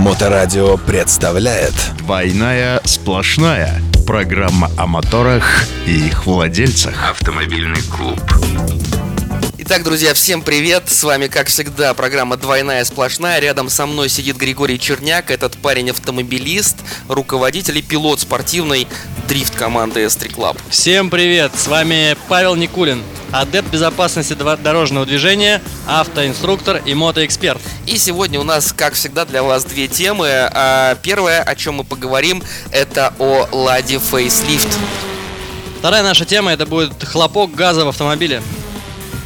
Моторадио представляет «Двойная сплошная» Программа о моторах и их владельцах Автомобильный клуб. Итак, друзья, всем привет! С вами, как всегда, программа «Двойная сплошная». Рядом со мной сидит Григорий Черняк. Этот парень автомобилист, руководитель и пилот спортивной дрифт команды S3 Club. Всем привет! С вами Павел Никулин, адепт безопасности дорожного движения, автоинструктор и мотоэксперт. И сегодня у нас, как всегда, для вас две темы. А, Первое, о чем мы поговорим, это о Ладе Facelift. Вторая наша тема это будет хлопок газа в автомобиле.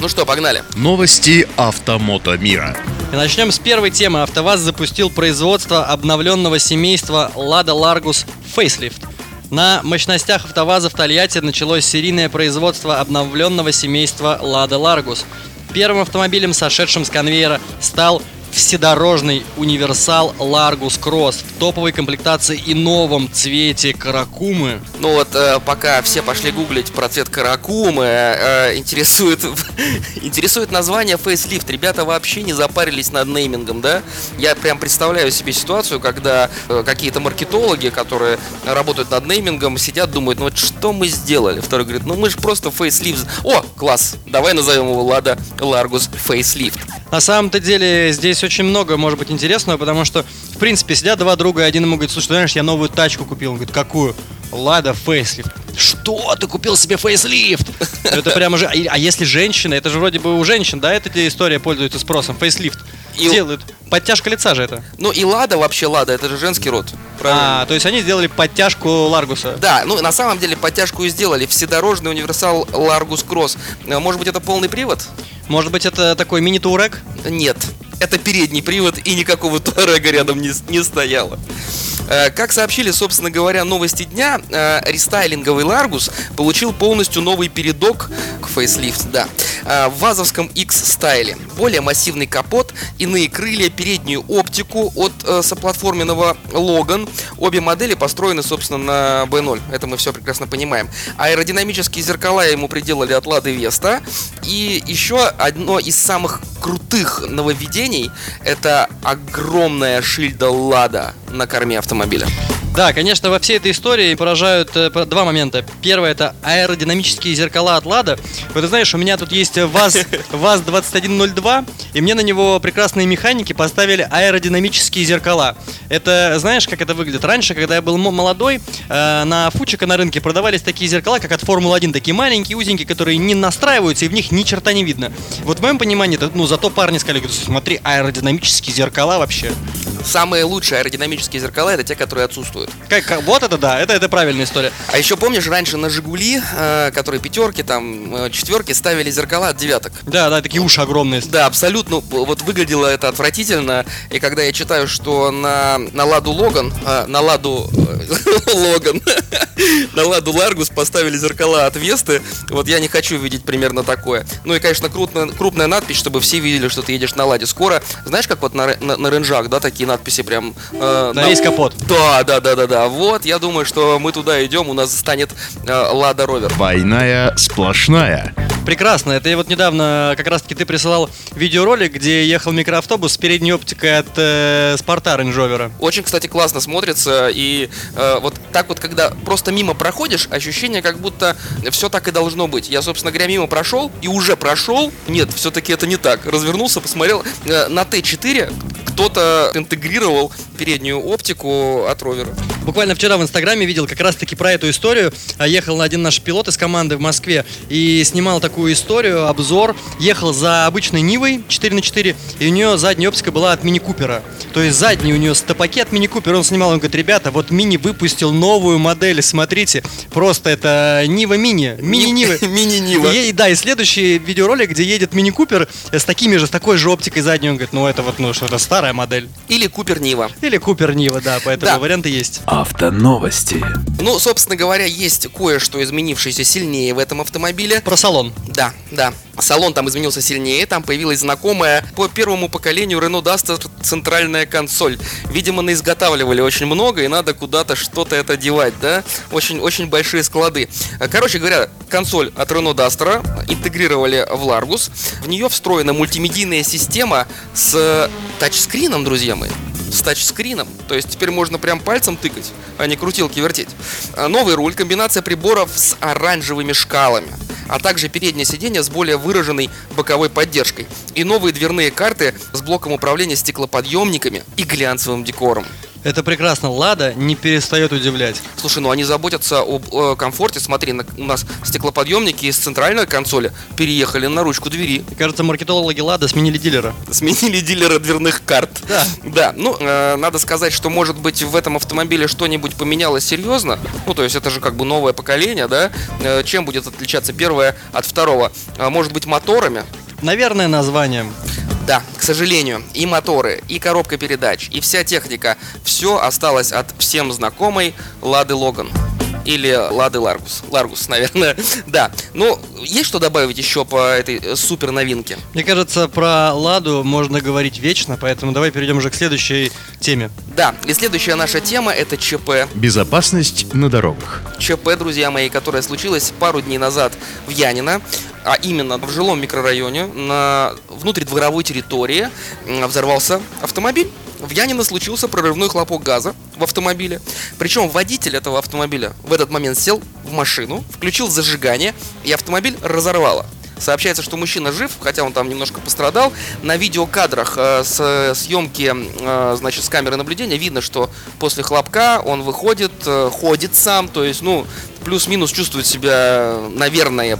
Ну что, погнали. Новости автомото мира И начнем с первой темы. АвтоВАЗ запустил производство обновленного семейства Lada Largus Facelift. На мощностях АвтоВАЗа в Тольятти началось серийное производство обновленного семейства Lada Largus. Первым автомобилем, сошедшим с конвейера, стал вседорожный универсал Largus Cross в топовой комплектации и новом цвете каракумы. Ну вот, э, пока все пошли гуглить про цвет каракумы, э, интересует, интересует название Facelift. Ребята вообще не запарились над неймингом, да? Я прям представляю себе ситуацию, когда э, какие-то маркетологи, которые работают над неймингом, сидят, думают, ну вот что мы сделали? Второй говорит, ну мы же просто Facelift. О, класс, давай назовем его Lada Largus Facelift. На самом-то деле здесь очень много может быть интересного, потому что, в принципе, сидят два друга, и один ему говорит, слушай, ты знаешь, я новую тачку купил. Он говорит, какую? Лада фейслифт. Что? Ты купил себе фейслифт? Это прямо же... А если женщина, это же вроде бы у женщин, да, эта история пользуется спросом, фейслифт. И- Делают. Подтяжка лица же это. Ну и Лада вообще Лада, это же женский род. Правильно? А, то есть они сделали подтяжку Ларгуса. Да, ну на самом деле подтяжку и сделали. Вседорожный универсал Largus Cross. Э, Может быть это полный привод? Может быть, это такой мини-турек? Нет. Это передний привод и никакого Туарега рядом не, не стояло. Э, Как сообщили, собственно говоря, новости дня, э, рестайлинговый Largus получил полностью новый передок к фейслифт, да, э, в вазовском X-стайле. Более массивный капот, иные крылья, переднюю оптику от соплатформенного Logan. Обе модели построены, собственно, на B0. Это мы все прекрасно понимаем. Аэродинамические зеркала ему приделали от Лады Веста. И еще одно из самых крутых нововведений это огромная шильда Лада на корме автомобиля. Да, конечно, во всей этой истории поражают э, два момента. Первое это аэродинамические зеркала от Лада. Вот ты знаешь, у меня тут есть ВАЗ, ВАЗ-2102, и мне на него прекрасные механики поставили аэродинамические зеркала. Это, знаешь, как это выглядит? Раньше, когда я был мо- молодой, э, на Фучика на рынке продавались такие зеркала, как от Формулы-1, такие маленькие, узенькие, которые не настраиваются, и в них ни черта не видно. Вот в моем понимании, это, ну, зато парни сказали, смотри, аэродинамические зеркала вообще. Самые лучшие аэродинамические зеркала это те, которые отсутствуют. Как, как- вот это да, это, это правильная история. А еще помнишь, раньше на Жигули, э, которые пятерки, там, э, четверки, ставили зеркала от девяток. Да, да, такие уши огромные. Да, абсолютно. Вот выглядело это отвратительно. И когда я читаю, что на, на Ладу Логан, а, на Ладу э, Логан, на Ладу Ларгус поставили зеркала от Весты, вот я не хочу видеть примерно такое. Ну и, конечно, крупная, крупная надпись, чтобы все видели, что ты едешь на Ладе скоро. Знаешь, как вот на, на, на ренжах, да, такие надписи прям... э, На весь капот. Да, да, да, да, да. Вот, я думаю, что мы туда идем, у нас станет э, Лада Ровер. «Двойная сплошная» Прекрасно. Это я вот недавно как раз таки ты присылал видеоролик, где ехал микроавтобус с передней оптикой от э, Спарта Rover. Очень, кстати, классно смотрится. И э, вот так вот, когда просто мимо проходишь, ощущение, как будто все так и должно быть. Я, собственно говоря, мимо прошел и уже прошел. Нет, все-таки это не так. Развернулся, посмотрел. Э, на Т4 кто-то интегрировал переднюю оптику от ровера. Буквально вчера в Инстаграме видел как раз таки про эту историю. А, Ехал один наш пилот из команды в Москве и снимал такую историю, обзор. Ехал за обычной Нивой 4 на 4 и у нее задняя оптика была от Мини Купера. То есть задний у нее стопаки от Мини Купера. Он снимал, он говорит, ребята, вот Мини выпустил новую модель, смотрите. Просто это Нива Мини. Мини Нивы. Мини-Нива. И, да, и следующий видеоролик, где едет Мини Купер с такими же, с такой же оптикой задней. Он говорит, ну это вот, ну что-то старая модель. Или Купер Нива. Или Купер Нива, да, поэтому Да. варианты есть. Автоновости. Ну, собственно говоря, есть кое-что изменившееся сильнее в этом автомобиле. Про салон. Да, да. Салон там изменился сильнее, там появилась знакомая по первому поколению Renault Duster центральная консоль. Видимо, наизготавливали очень много, и надо куда-то что-то это девать, да? Очень, очень большие склады. Короче говоря, консоль от Renault Duster интегрировали в Largus. В нее встроена мультимедийная система с тачскрином, друзья мои. С тачскрином. То есть теперь можно прям пальцем тыкать, а не крутилки вертеть. А, Новый руль, комбинация приборов с оранжевыми шкалами а также переднее сиденье с более выраженной боковой поддержкой. И новые дверные карты с блоком управления стеклоподъемниками и глянцевым декором. Это прекрасно. Лада не перестает удивлять. Слушай, ну они заботятся об э, комфорте. Смотри, на- у нас стеклоподъемники из центральной консоли переехали на ручку двери. Мне кажется, маркетологи Лада сменили дилера. Сменили дилера дверных карт. Да. Да, ну, э, надо сказать, что, может быть, в этом автомобиле что-нибудь поменялось серьезно. Ну, то есть, это же как бы новое поколение, да? Э, чем будет отличаться первое от второго? А, может быть, моторами? Наверное, названием. Да, к сожалению, и моторы, и коробка передач, и вся техника, все осталось от всем знакомой Лады Логан. Или Лады Ларгус. Ларгус, наверное. Да. Ну, есть что добавить еще по этой э, супер новинке? Мне кажется, про Ладу можно говорить вечно, поэтому давай перейдем уже к следующей теме. Да, и следующая наша тема это ЧП. Безопасность на дорогах. ЧП, друзья мои, которое случилось пару дней назад в Янино, а именно в жилом микрорайоне на внутридворовой территории взорвался автомобиль. В Янино случился прорывной хлопок газа в автомобиле. Причем водитель этого автомобиля в этот момент сел в машину, включил зажигание, и автомобиль разорвало. Сообщается, что мужчина жив, хотя он там немножко пострадал. На видеокадрах э, с съемки, э, значит, с камеры наблюдения видно, что после хлопка он выходит, э, ходит сам, то есть, ну, плюс-минус чувствует себя, наверное,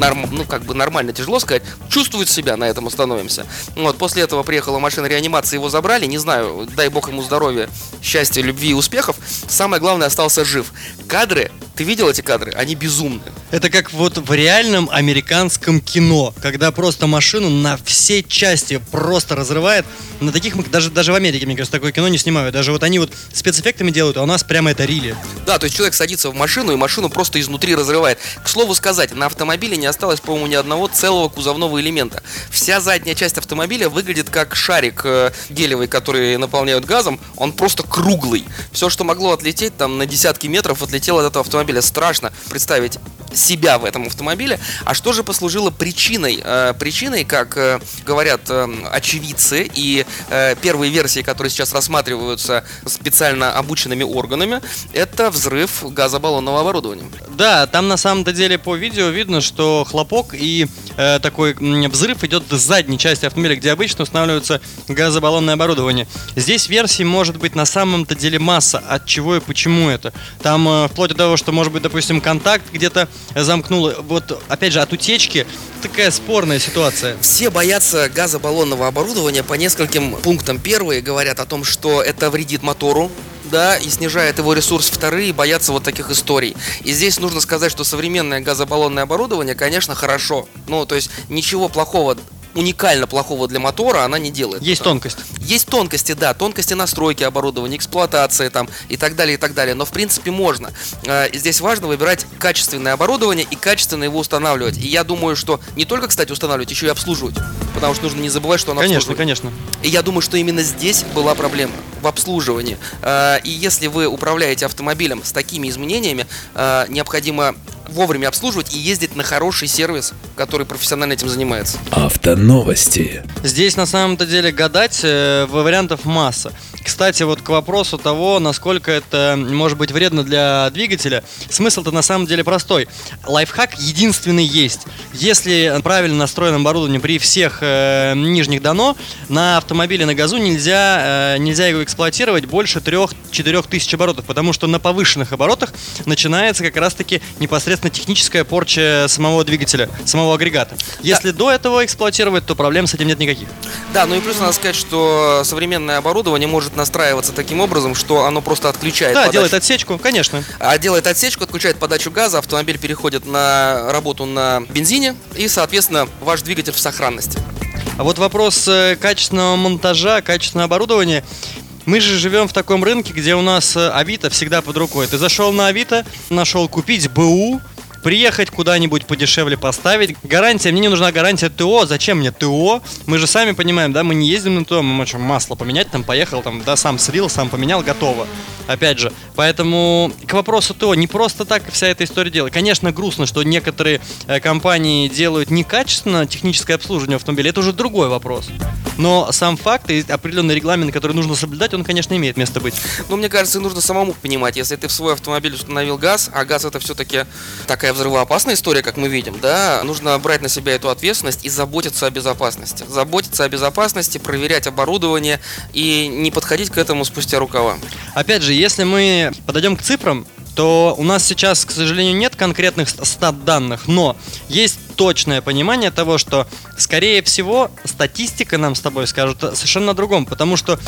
норм- ну, как бы нормально, тяжело сказать, чувствует себя, на этом остановимся. Вот, после этого приехала машина реанимации, его забрали, не знаю, дай бог ему здоровья, счастья, любви и успехов. Самое главное, остался жив. Кадры, ты видел эти кадры? Они безумны. Это как вот в реальном американском кино, когда просто машину на все части просто разрывает. На таких мы даже, даже в Америке, мне кажется, такое кино не снимают. Даже вот они вот спецэффектами делают, а у нас прямо это рили. Да, то есть человек садится в машину, и машину просто изнутри разрывает. К слову сказать, на автомобиле не осталось, по-моему, ни одного целого кузовного элемента. Вся задняя часть автомобиля выглядит как шарик э, гелевый, который наполняют газом. Он просто круглый. Все, что могло отлететь там на десятки метров, отлетело от этого автомобиля. Страшно представить себя в этом автомобиле. А что же послужило причиной? Э, причиной, как э, говорят э, очевидцы и первые версии, которые сейчас рассматриваются специально обученными органами, это взрыв газобаллонного оборудования. Да, там на самом-то деле по видео видно, что хлопок и э, такой взрыв идет с задней части автомобиля, где обычно устанавливается газобаллонное оборудование. Здесь версий может быть на самом-то деле масса, от чего и почему это. Там э, вплоть до того, что может быть, допустим, контакт где-то замкнул. Вот, опять же, от утечки такая спорная ситуация. Все боятся газобаллонного оборудования по нескольким пунктам. Первые говорят о том, что это вредит мотору, да, и снижает его ресурс. Вторые боятся вот таких историй. И здесь нужно сказать, что современное газобаллонное оборудование, конечно, хорошо. Ну, то есть ничего плохого уникально плохого для мотора она не делает. Есть тонкость. Есть тонкости, да, тонкости настройки оборудования, эксплуатации там и так далее, и так далее. Но в принципе можно. Э, Здесь важно выбирать качественное оборудование и качественно его устанавливать. И я думаю, что не только, кстати, устанавливать, еще и обслуживать. Потому что нужно не забывать, что оно Конечно, конечно. И я думаю, что именно здесь была проблема в обслуживании. Э, И если вы управляете автомобилем с такими изменениями, э, необходимо вовремя обслуживать и ездить на хороший сервис, который профессионально этим занимается. Автоновости. Здесь на самом-то деле гадать э, вариантов масса. Кстати, вот к вопросу того, насколько это может быть вредно для двигателя, смысл-то на самом деле простой. Лайфхак единственный есть. Если правильно настроено оборудование при всех э, нижних дано, на автомобиле на газу нельзя, э, нельзя его эксплуатировать больше 3-4 тысяч оборотов, потому что на повышенных оборотах начинается как раз-таки непосредственно техническая порча самого двигателя, самого агрегата. Если до этого эксплуатировать, то проблем с этим нет никаких. Да, ну и плюс надо сказать, что современное оборудование может настраиваться таким образом, что оно просто отключает Да, подачу. делает отсечку, конечно. А делает отсечку, отключает подачу газа, автомобиль переходит на работу на бензине, и, соответственно, ваш двигатель в сохранности. А вот вопрос э, качественного монтажа, качественного оборудования. Мы же живем в таком рынке, где у нас э, Авито всегда под рукой. Ты зашел на Авито, нашел купить БУ, приехать куда-нибудь подешевле поставить. Гарантия, мне не нужна гарантия ТО. Зачем мне ТО? Мы же сами понимаем, да, мы не ездим на ТО, мы можем масло поменять, там поехал, там, да, сам слил, сам поменял, готово. Опять же, поэтому к вопросу ТО не просто так вся эта история делает. Конечно, грустно, что некоторые э, компании делают некачественно техническое обслуживание автомобиля. Это уже другой вопрос. но сам факт и определенный регламент, который нужно соблюдать, он, конечно, имеет место быть. Ну, мне кажется, нужно самому понимать, если ты в свой автомобиль установил газ, а газ это все-таки такая взрывоопасная история, как мы видим, да, нужно брать на себя эту ответственность и заботиться о безопасности. Заботиться о безопасности, проверять оборудование и не подходить к этому спустя рукава. Опять же, если мы подойдем к цифрам, то у нас сейчас, к сожалению, нет конкретных стат данных, но есть точное понимание того, что, скорее всего, статистика нам с тобой скажет совершенно о другом, потому что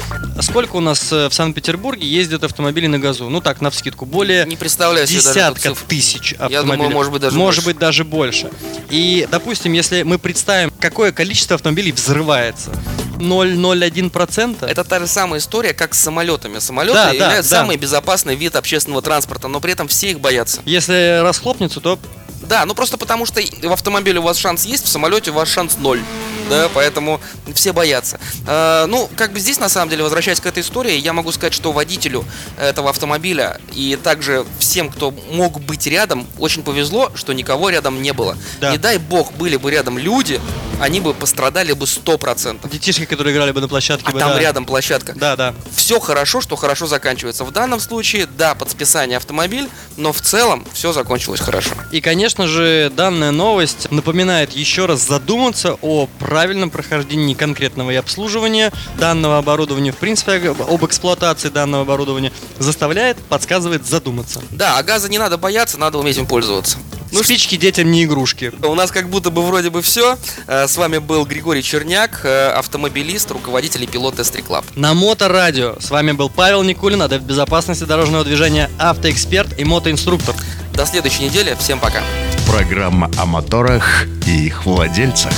сколько у нас э, в Санкт-Петербурге ездят автомобили на газу? Ну так, на вскидку, более Не представляю десятка тысяч автомобилей. Я думаю, может быть, даже Может больше. быть, даже больше. И, допустим, если мы представим, какое количество автомобилей взрывается, 0,01%, Это та же самая история, как с самолетами. Самолеты Да, являются да. самый безопасный вид общественного транспорта, но при этом все их боятся. если расхлопнется, то Да, ну просто потому что в автомобиле у вас шанс есть, в самолете у вас шанс ноль. Да, поэтому все боятся. Э, ну, как бы здесь, на самом деле, возвращаясь к этой истории, я могу сказать, что водителю этого автомобиля и также всем, кто мог быть рядом, очень повезло, что никого рядом не было. Да. Не дай бог, были бы рядом люди, они бы пострадали бы 100%. детишки, которые играли бы на площадке, А бы, там да. рядом площадка. Да, да. Все хорошо, что хорошо заканчивается. В данном случае, да, под списание автомобиль, но в целом все закончилось хорошо. И, конечно же, данная новость напоминает еще раз задуматься о правильном прохождении конкретного и обслуживания данного оборудования, в принципе, об эксплуатации данного оборудования, заставляет, подсказывает задуматься. Да, а газа не надо бояться, надо уметь им пользоваться. Ну, спички детям не игрушки. У нас как будто бы вроде бы все. С вами был Григорий Черняк, э, автомобилист, руководитель и пилот Тестри Club. На Моторадио с вами был Павел Никулин, адепт безопасности дорожного движения, автоэксперт и мотоинструктор. До следующей недели. Всем пока. Программа о моторах и их владельцах.